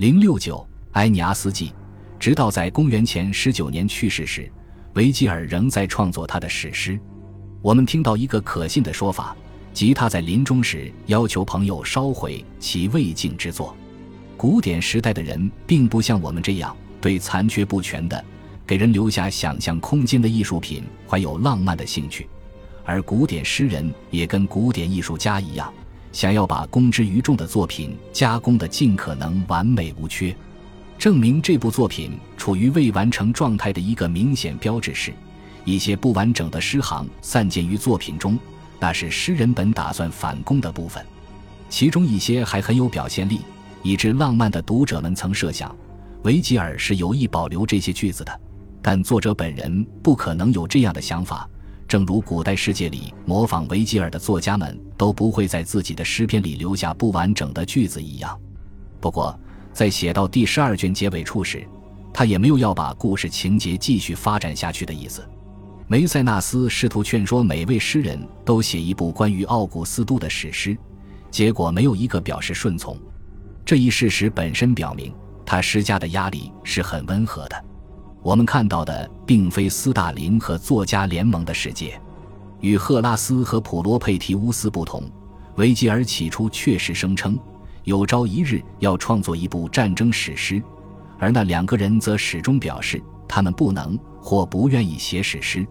零六九埃尼阿斯纪，直到在公元前十九年去世时，维吉尔仍在创作他的史诗。我们听到一个可信的说法，即他在临终时要求朋友烧毁其未竟之作。古典时代的人并不像我们这样对残缺不全的、给人留下想象空间的艺术品怀有浪漫的兴趣，而古典诗人也跟古典艺术家一样。想要把公之于众的作品加工的尽可能完美无缺，证明这部作品处于未完成状态的一个明显标志是，一些不完整的诗行散见于作品中，那是诗人本打算反攻的部分。其中一些还很有表现力，以致浪漫的读者们曾设想，维吉尔是有意保留这些句子的，但作者本人不可能有这样的想法。正如古代世界里模仿维吉尔的作家们都不会在自己的诗篇里留下不完整的句子一样。不过，在写到第十二卷结尾处时，他也没有要把故事情节继续发展下去的意思。梅塞纳斯试图劝说每位诗人都写一部关于奥古斯都的史诗，结果没有一个表示顺从。这一事实本身表明，他施加的压力是很温和的。我们看到的并非斯大林和作家联盟的世界，与赫拉斯和普罗佩提乌斯不同，维吉尔起初确实声称有朝一日要创作一部战争史诗，而那两个人则始终表示他们不能或不愿意写史诗。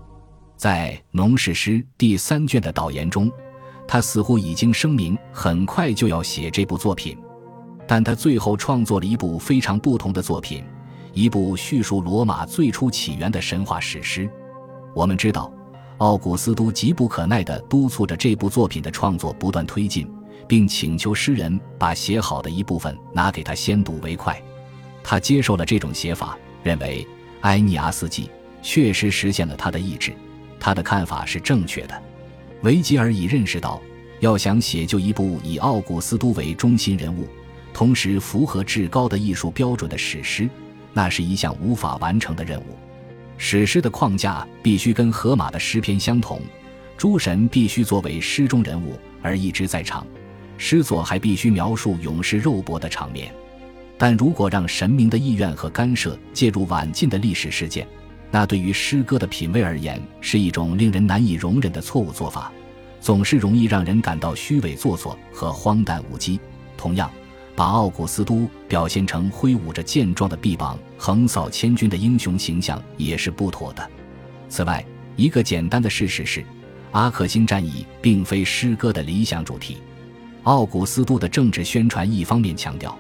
在《农史诗》第三卷的导言中，他似乎已经声明很快就要写这部作品，但他最后创作了一部非常不同的作品。一部叙述罗马最初起源的神话史诗。我们知道，奥古斯都急不可耐地督促着这部作品的创作不断推进，并请求诗人把写好的一部分拿给他先睹为快。他接受了这种写法，认为《埃尼阿斯纪》确实实现了他的意志。他的看法是正确的。维吉尔已认识到，要想写就一部以奥古斯都为中心人物，同时符合至高的艺术标准的史诗。那是一项无法完成的任务。史诗的框架必须跟荷马的诗篇相同，诸神必须作为诗中人物而一直在场，诗作还必须描述勇士肉搏的场面。但如果让神明的意愿和干涉介入晚近的历史事件，那对于诗歌的品味而言是一种令人难以容忍的错误做法，总是容易让人感到虚伪做作和荒诞无稽。同样。把奥古斯都表现成挥舞着健壮的臂膀横扫千军的英雄形象也是不妥的。此外，一个简单的事实是，阿克星战役并非诗歌的理想主题。奥古斯都的政治宣传一方面强调，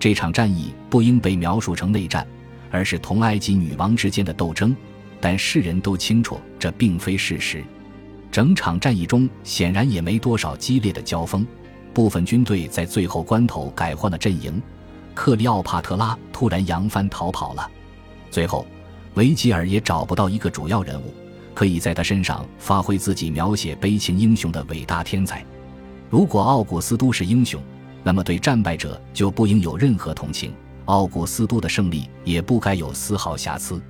这场战役不应被描述成内战，而是同埃及女王之间的斗争，但世人都清楚这并非事实。整场战役中显然也没多少激烈的交锋。部分军队在最后关头改换了阵营，克里奥帕特拉突然扬帆逃跑了。最后，维吉尔也找不到一个主要人物，可以在他身上发挥自己描写悲情英雄的伟大天才。如果奥古斯都是英雄，那么对战败者就不应有任何同情，奥古斯都的胜利也不该有丝毫瑕疵。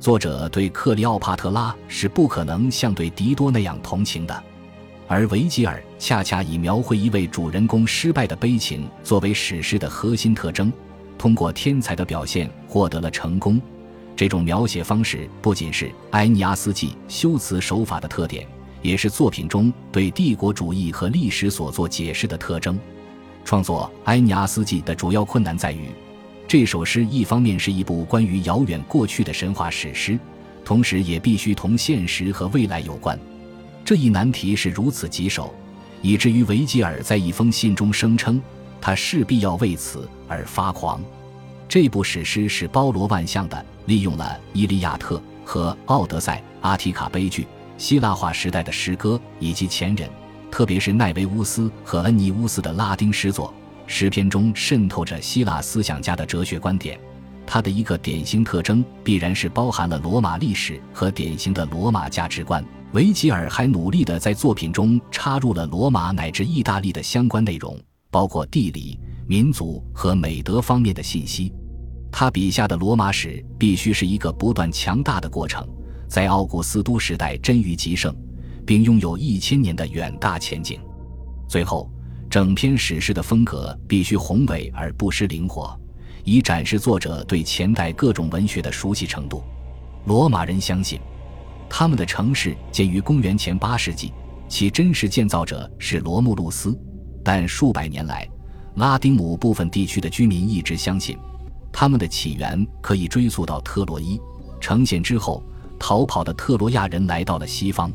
作者对克里奥帕特拉是不可能像对狄多那样同情的。而维吉尔恰恰以描绘一位主人公失败的悲情作为史诗的核心特征，通过天才的表现获得了成功。这种描写方式不仅是埃尼阿斯纪修辞手法的特点，也是作品中对帝国主义和历史所做解释的特征。创作埃尼阿斯纪的主要困难在于，这首诗一方面是一部关于遥远过去的神话史诗，同时也必须同现实和未来有关。这一难题是如此棘手，以至于维吉尔在一封信中声称，他势必要为此而发狂。这部史诗是包罗万象的，利用了《伊利亚特》和《奥德赛》、阿提卡悲剧、希腊化时代的诗歌以及前人，特别是奈维乌斯和恩尼乌斯的拉丁诗作。诗篇中渗透着希腊思想家的哲学观点。它的一个典型特征必然是包含了罗马历史和典型的罗马价值观。维吉尔还努力地在作品中插入了罗马乃至意大利的相关内容，包括地理、民族和美德方面的信息。他笔下的罗马史必须是一个不断强大的过程，在奥古斯都时代臻于极盛，并拥有一千年的远大前景。最后，整篇史诗的风格必须宏伟而不失灵活，以展示作者对前代各种文学的熟悉程度。罗马人相信，他们的城市建于公元前八世纪，其真实建造者是罗慕路斯。但数百年来，拉丁姆部分地区的居民一直相信，他们的起源可以追溯到特洛伊。成县之后，逃跑的特洛亚人来到了西方。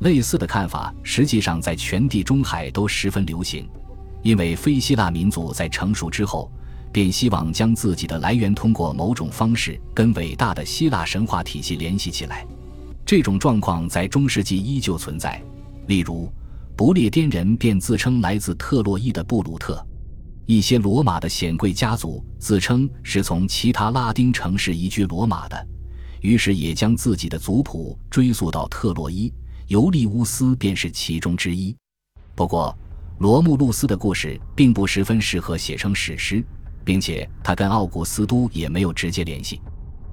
类似的看法实际上在全地中海都十分流行，因为非希腊民族在成熟之后。便希望将自己的来源通过某种方式跟伟大的希腊神话体系联系起来。这种状况在中世纪依旧存在。例如，不列颠人便自称来自特洛伊的布鲁特；一些罗马的显贵家族自称是从其他拉丁城市移居罗马的，于是也将自己的族谱追溯到特洛伊。尤利乌斯便是其中之一。不过，罗慕路斯的故事并不十分适合写成史诗。并且他跟奥古斯都也没有直接联系。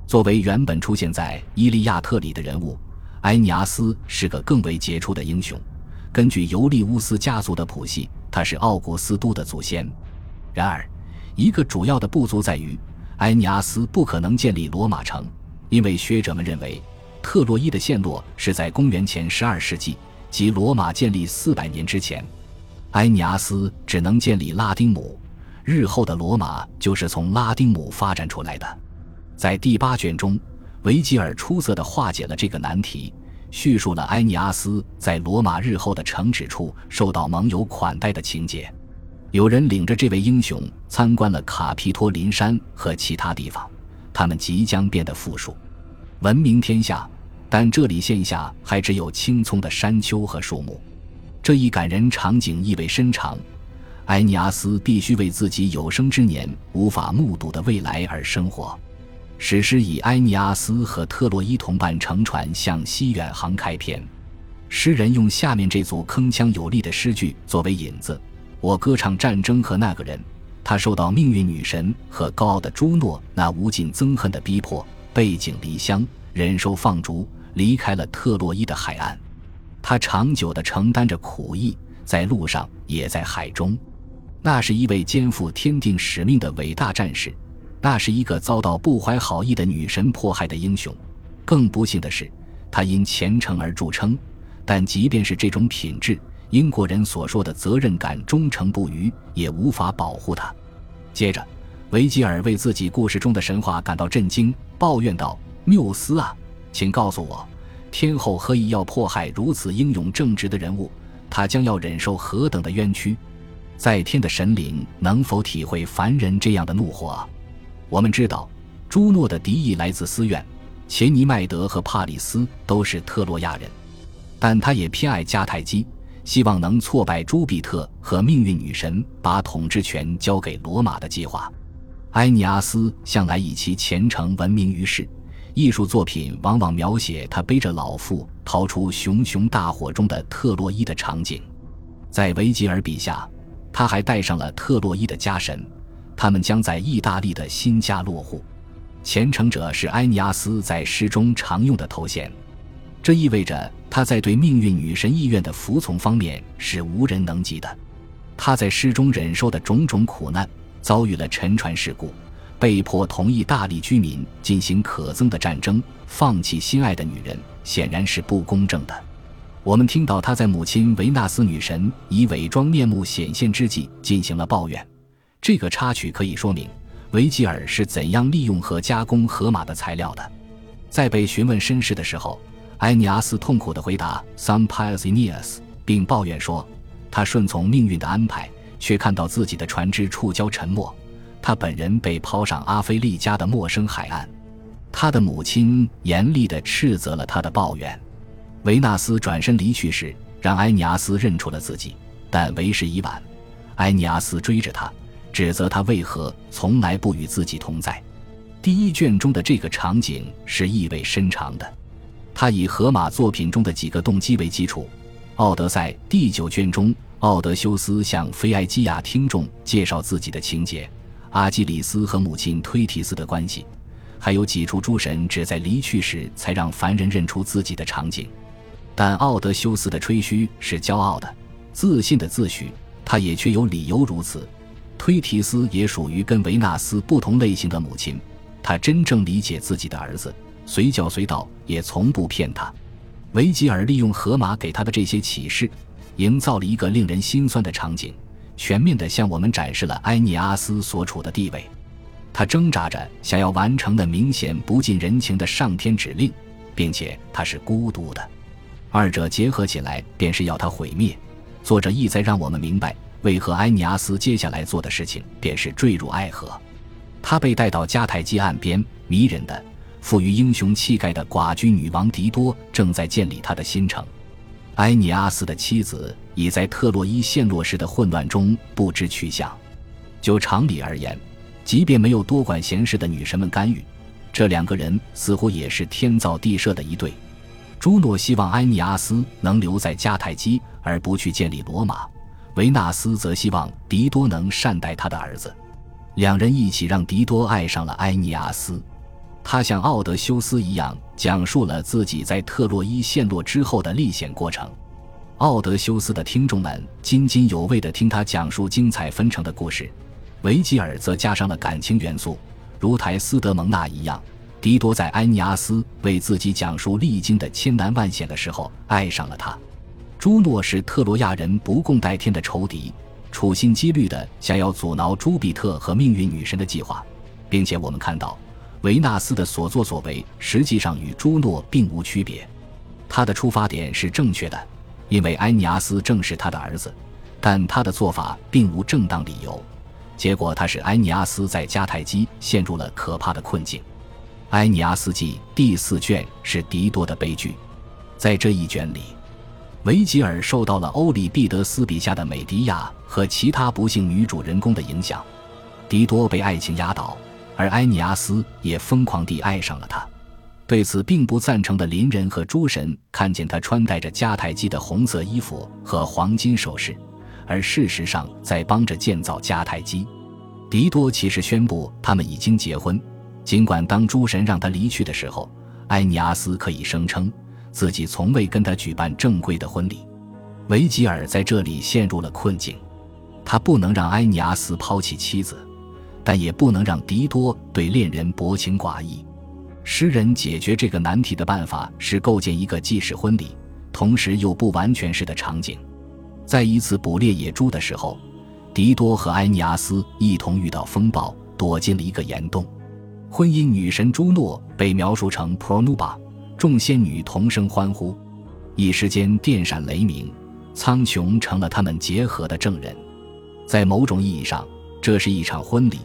作为原本出现在《伊利亚特》里的人物，埃尼阿斯是个更为杰出的英雄。根据尤利乌斯家族的谱系，他是奥古斯都的祖先。然而，一个主要的不足在于，埃尼阿斯不可能建立罗马城，因为学者们认为，特洛伊的陷落是在公元前十二世纪，即罗马建立四百年之前。埃尼阿斯只能建立拉丁姆。日后的罗马就是从拉丁姆发展出来的。在第八卷中，维吉尔出色地化解了这个难题，叙述了埃尼阿斯在罗马日后的城址处受到盟友款待的情节。有人领着这位英雄参观了卡皮托林山和其他地方，他们即将变得富庶，闻名天下。但这里线下还只有青葱的山丘和树木。这一感人场景意味深长。埃尼阿斯必须为自己有生之年无法目睹的未来而生活。史诗以埃尼阿斯和特洛伊同伴乘船向西远航开篇。诗人用下面这组铿锵有力的诗句作为引子：我歌唱战争和那个人，他受到命运女神和高傲的朱诺那无尽憎恨的逼迫，背井离乡，忍受放逐，离开了特洛伊的海岸。他长久地承担着苦役，在路上也在海中。那是一位肩负天定使命的伟大战士，那是一个遭到不怀好意的女神迫害的英雄。更不幸的是，他因虔诚而著称。但即便是这种品质，英国人所说的责任感、忠诚不渝，也无法保护他。接着，维吉尔为自己故事中的神话感到震惊，抱怨道：“缪斯啊，请告诉我，天后何以要迫害如此英勇正直的人物？他将要忍受何等的冤屈？”在天的神灵能否体会凡人这样的怒火？我们知道，朱诺的敌意来自私怨，钱尼麦德和帕里斯都是特洛亚人，但他也偏爱迦太基，希望能挫败朱庇特和命运女神把统治权交给罗马的计划。埃尼阿斯向来以其虔诚闻名于世，艺术作品往往描写他背着老妇逃出熊熊大火中的特洛伊的场景，在维吉尔笔下。他还带上了特洛伊的家神，他们将在意大利的新家落户。虔诚者是埃尼阿斯在诗中常用的头衔，这意味着他在对命运女神意愿的服从方面是无人能及的。他在诗中忍受的种种苦难，遭遇了沉船事故，被迫同意大力居民进行可憎的战争，放弃心爱的女人，显然是不公正的。我们听到他在母亲维纳斯女神以伪装面目显现之际进行了抱怨。这个插曲可以说明维吉尔是怎样利用和加工荷马的材料的。在被询问身世的时候，埃尼阿斯痛苦地回答 “Some pious Aeneas”，并抱怨说，他顺从命运的安排，却看到自己的船只触礁沉没，他本人被抛上阿非利加的陌生海岸。他的母亲严厉地斥责了他的抱怨。维纳斯转身离去时，让埃尼阿斯认出了自己，但为时已晚。埃尼阿斯追着他，指责他为何从来不与自己同在。第一卷中的这个场景是意味深长的，他以荷马作品中的几个动机为基础。《奥德赛》第九卷中，奥德修斯向菲埃基亚听众介绍自己的情节，阿基里斯和母亲推提斯的关系，还有几处诸神只在离去时才让凡人认出自己的场景。但奥德修斯的吹嘘是骄傲的、自信的自诩，他也确有理由如此。推提斯也属于跟维纳斯不同类型的母亲，她真正理解自己的儿子，随叫随到，也从不骗他。维吉尔利用荷马给他的这些启示，营造了一个令人心酸的场景，全面地向我们展示了埃尼阿斯所处的地位。他挣扎着想要完成的明显不近人情的上天指令，并且他是孤独的。二者结合起来，便是要他毁灭。作者意在让我们明白，为何埃尼阿斯接下来做的事情便是坠入爱河。他被带到迦太基岸边，迷人的、富于英雄气概的寡居女王狄多正在建立他的新城。埃尼阿斯的妻子已在特洛伊陷落时的混乱中不知去向。就常理而言，即便没有多管闲事的女神们干预，这两个人似乎也是天造地设的一对。朱诺希望埃尼阿斯能留在迦太基，而不去建立罗马；维纳斯则希望狄多能善待他的儿子。两人一起让狄多爱上了埃尼阿斯。他像奥德修斯一样，讲述了自己在特洛伊陷落之后的历险过程。奥德修斯的听众们津津有味地听他讲述精彩纷呈的故事，维吉尔则加上了感情元素，如台斯德蒙娜一样。狄多在埃尼阿斯为自己讲述历经的千难万险的时候，爱上了他。朱诺是特罗亚人不共戴天的仇敌，处心积虑的想要阻挠朱庇特和命运女神的计划，并且我们看到维纳斯的所作所为实际上与朱诺并无区别。他的出发点是正确的，因为埃尼阿斯正是他的儿子，但他的做法并无正当理由，结果他使埃尼阿斯在迦太基陷入了可怕的困境。《埃尼阿斯纪》第四卷是狄多的悲剧，在这一卷里，维吉尔受到了欧里庇得斯笔下的美狄亚和其他不幸女主人公的影响，狄多被爱情压倒，而埃尼阿斯也疯狂地爱上了他。对此并不赞成的邻人和诸神看见他穿戴着迦太基的红色衣服和黄金首饰，而事实上在帮着建造迦太基。狄多其实宣布他们已经结婚。尽管当诸神让他离去的时候，埃尼阿斯可以声称自己从未跟他举办正规的婚礼，维吉尔在这里陷入了困境。他不能让埃尼阿斯抛弃妻子，但也不能让狄多对恋人薄情寡义。诗人解决这个难题的办法是构建一个既是婚礼，同时又不完全是的场景。在一次捕猎野猪的时候，狄多和埃尼阿斯一同遇到风暴，躲进了一个岩洞。婚姻女神朱诺被描述成 Pronuba，众仙女同声欢呼，一时间电闪雷鸣，苍穹成了他们结合的证人。在某种意义上，这是一场婚礼；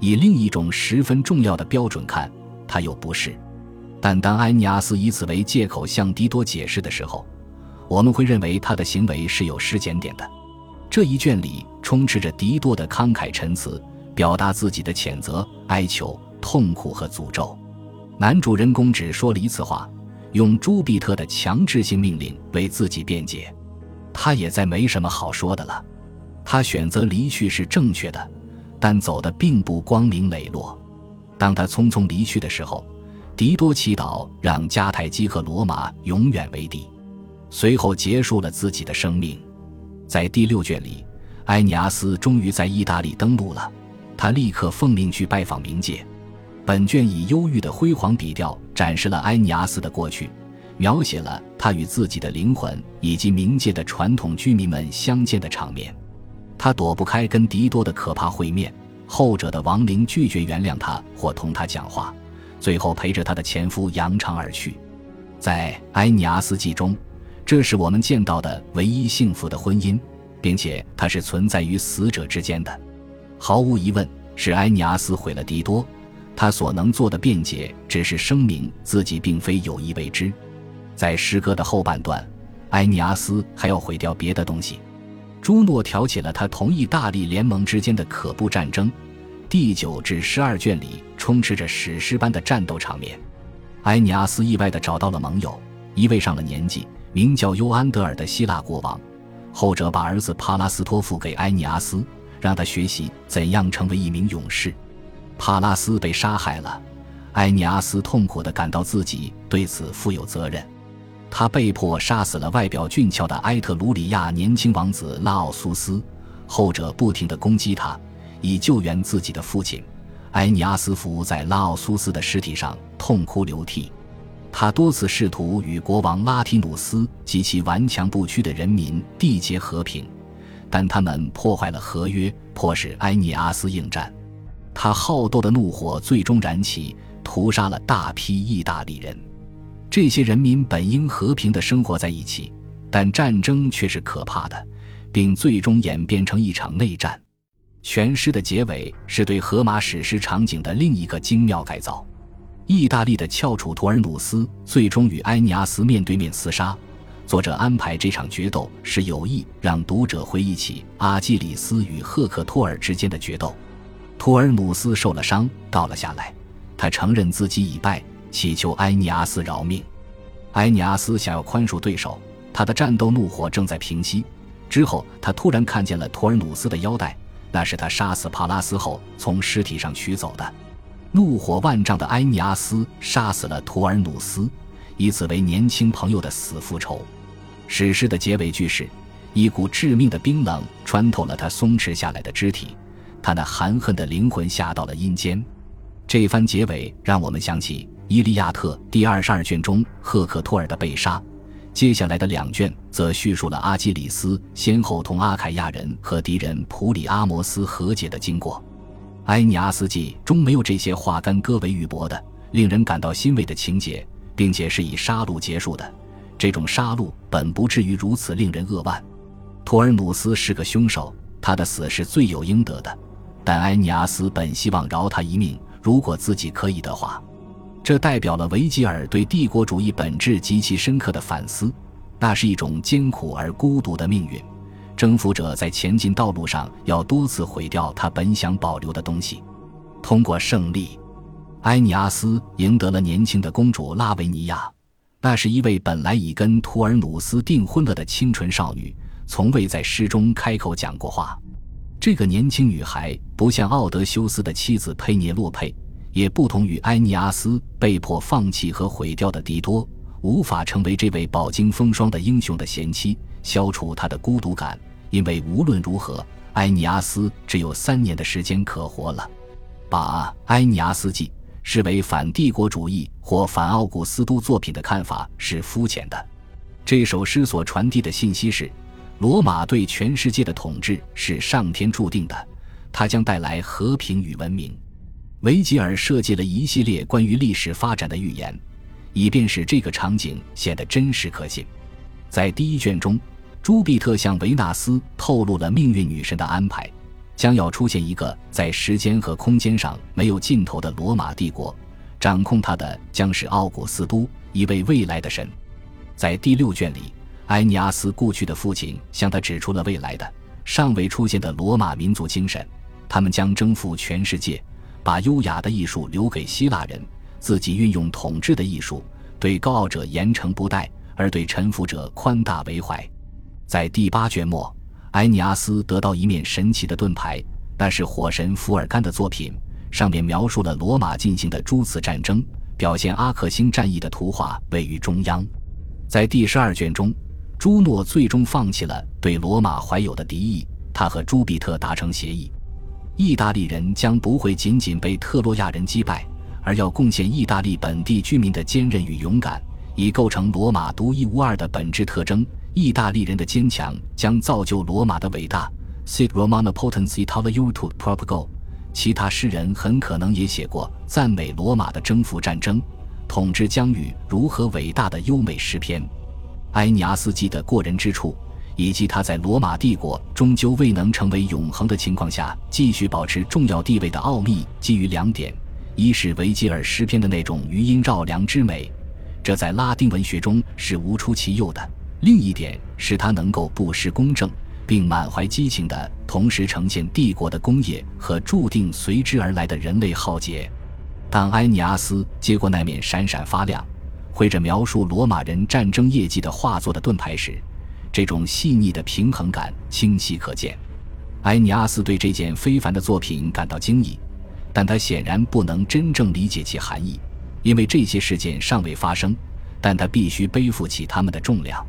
以另一种十分重要的标准看，它又不是。但当埃尼阿斯以此为借口向狄多解释的时候，我们会认为他的行为是有时间点的。这一卷里充斥着狄多的慷慨陈词，表达自己的谴责、哀求。痛苦和诅咒，男主人公只说了一次话，用朱庇特的强制性命令为自己辩解。他也再没什么好说的了。他选择离去是正确的，但走的并不光明磊落。当他匆匆离去的时候，狄多祈祷让迦太基和罗马永远为敌，随后结束了自己的生命。在第六卷里，埃尼阿斯终于在意大利登陆了，他立刻奉命去拜访冥界。本卷以忧郁的辉煌笔调展示了埃尼阿斯的过去，描写了他与自己的灵魂以及冥界的传统居民们相见的场面。他躲不开跟狄多的可怕会面，后者的亡灵拒绝原谅他或同他讲话，最后陪着他的前夫扬长而去。在《埃尼阿斯记》中，这是我们见到的唯一幸福的婚姻，并且它是存在于死者之间的。毫无疑问，是埃尼阿斯毁了狄多。他所能做的辩解，只是声明自己并非有意为之。在诗歌的后半段，埃尼阿斯还要毁掉别的东西。朱诺挑起了他同意大力联盟之间的可怖战争。第九至十二卷里充斥着史诗般的战斗场面。埃尼阿斯意外地找到了盟友，一位上了年纪、名叫尤安德尔的希腊国王。后者把儿子帕拉斯托付给埃尼阿斯，让他学习怎样成为一名勇士。帕拉斯被杀害了，埃尼阿斯痛苦地感到自己对此负有责任。他被迫杀死了外表俊俏的埃特鲁里亚年轻王子拉奥苏斯，后者不停地攻击他，以救援自己的父亲。埃尼阿斯伏在拉奥苏斯的尸体上痛哭流涕。他多次试图与国王拉提努斯及其顽强不屈的人民缔结和平，但他们破坏了合约，迫使埃尼阿斯应战。他好斗的怒火最终燃起，屠杀了大批意大利人。这些人民本应和平地生活在一起，但战争却是可怕的，并最终演变成一场内战。全诗的结尾是对荷马史诗场景的另一个精妙改造。意大利的翘楚图尔努斯最终与埃尼阿斯面对面厮杀。作者安排这场决斗是有意让读者回忆起阿基里斯与赫克托尔之间的决斗。图尔努斯受了伤，倒了下来。他承认自己已败，祈求埃尼阿斯饶命。埃尼阿斯想要宽恕对手，他的战斗怒火正在平息。之后，他突然看见了图尔努斯的腰带，那是他杀死帕拉斯后从尸体上取走的。怒火万丈的埃尼阿斯杀死了图尔努斯，以此为年轻朋友的死复仇。史诗的结尾句是：一股致命的冰冷穿透了他松弛下来的肢体，他那含恨的灵魂下到了阴间。这番结尾让我们想起《伊利亚特》第二十二卷中赫克托尔的被杀，接下来的两卷则叙述了阿基里斯先后同阿凯亚人和敌人普里阿摩斯和解的经过。埃尼阿斯记中没有这些化干戈为玉帛的令人感到欣慰的情节，并且是以杀戮结束的。这种杀戮本不至于如此令人扼腕。托尔努斯是个凶手，他的死是罪有应得的。但埃尼阿斯本希望饶他一命，如果自己可以的话。这代表了维吉尔对帝国主义本质极其深刻的反思。那是一种艰苦而孤独的命运。征服者在前进道路上要多次毁掉他本想保留的东西。通过胜利，埃尼阿斯赢得了年轻的公主拉维尼亚。那是一位本来已跟图尔努斯订婚了的清纯少女，从未在诗中开口讲过话。这个年轻女孩不像奥德修斯的妻子佩涅洛佩，也不同于埃尼阿斯被迫放弃和毁掉的狄多，无法成为这位饱经风霜的英雄的贤妻。消除他的孤独感，因为无论如何，埃尼阿斯只有三年的时间可活了。把《埃尼阿斯记》视为反帝国主义或反奥古斯都作品的看法是肤浅的。这首诗所传递的信息是：罗马对全世界的统治是上天注定的，它将带来和平与文明。维吉尔设计了一系列关于历史发展的预言，以便使这个场景显得真实可信。在第一卷中。朱庇特向维纳斯透露了命运女神的安排，将要出现一个在时间和空间上没有尽头的罗马帝国，掌控它的将是奥古斯都，一位未来的神。在第六卷里，埃尼阿斯故去的父亲向他指出了未来的尚未出现的罗马民族精神，他们将征服全世界，把优雅的艺术留给希腊人，自己运用统治的艺术，对高傲者严惩不贷，而对臣服者宽大为怀。在第八卷末，埃尼阿斯得到一面神奇的盾牌，那是火神福尔甘的作品，上面描述了罗马进行的诸次战争，表现阿克星战役的图画位于中央。在第十二卷中，朱诺最终放弃了对罗马怀有的敌意，他和朱庇特达成协议：意大利人将不会仅仅被特洛亚人击败，而要贡献意大利本地居民的坚韧与勇敢，以构成罗马独一无二的本质特征。意大利人的坚强将造就罗马的伟大。Sit Romana Potency t a l a u t Propago。其他诗人很可能也写过赞美罗马的征服战争、统治疆域如何伟大的优美诗篇。埃尼阿斯基的过人之处，以及他在罗马帝国终究未能成为永恒的情况下继续保持重要地位的奥秘，基于两点：一是维吉尔诗篇的那种余音绕梁之美，这在拉丁文学中是无出其右的。另一点是他能够不失公正，并满怀激情的同时呈现帝国的工业和注定随之而来的人类浩劫。当埃尼阿斯接过那面闪闪发亮、绘着描述罗马人战争业绩的画作的盾牌时，这种细腻的平衡感清晰可见。埃尼阿斯对这件非凡的作品感到惊异，但他显然不能真正理解其含义，因为这些事件尚未发生，但他必须背负起他们的重量。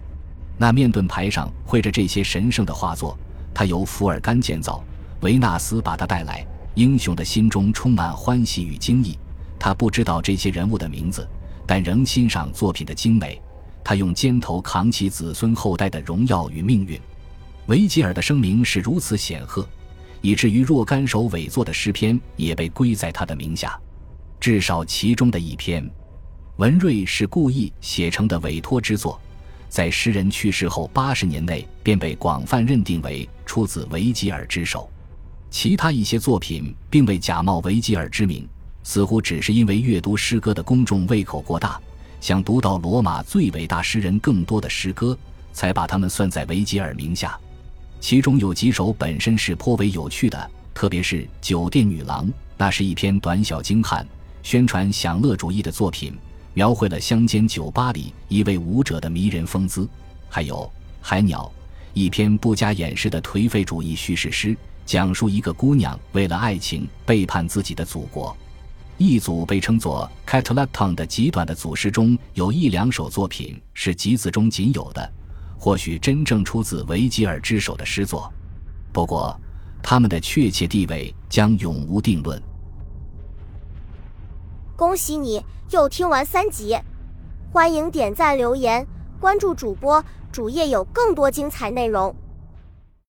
那面盾牌上绘着这些神圣的画作，它由福尔甘建造，维纳斯把他带来，英雄的心中充满欢喜与惊异。他不知道这些人物的名字，但仍欣赏作品的精美。他用肩头扛起子孙后代的荣耀与命运。维吉尔的声名是如此显赫，以至于若干首伪作的诗篇也被归在他的名下。至少其中的一篇，文瑞是故意写成的委托之作，在诗人去世后八十年内便被广泛认定为出自维吉尔之手。其他一些作品并未假冒维吉尔之名，似乎只是因为阅读诗歌的公众胃口过大，想读到罗马最伟大诗人更多的诗歌，才把他们算在维吉尔名下。其中有几首本身是颇为有趣的，特别是《酒店女郎》，那是一篇短小精悍。宣传享乐主义的作品，描绘了乡间酒吧里一位舞者的迷人风姿；还有《海鸟》，一篇不加掩饰的颓废主义叙事诗，讲述一个姑娘为了爱情背叛自己的祖国。一组被称作 c a t a l a t o n 的极短的组诗中有一两首作品是集子中仅有的，或许真正出自维吉尔之手的诗作。不过，他们的确切地位将永无定论。恭喜你又听完三集，欢迎点赞、留言、关注主播，主页有更多精彩内容。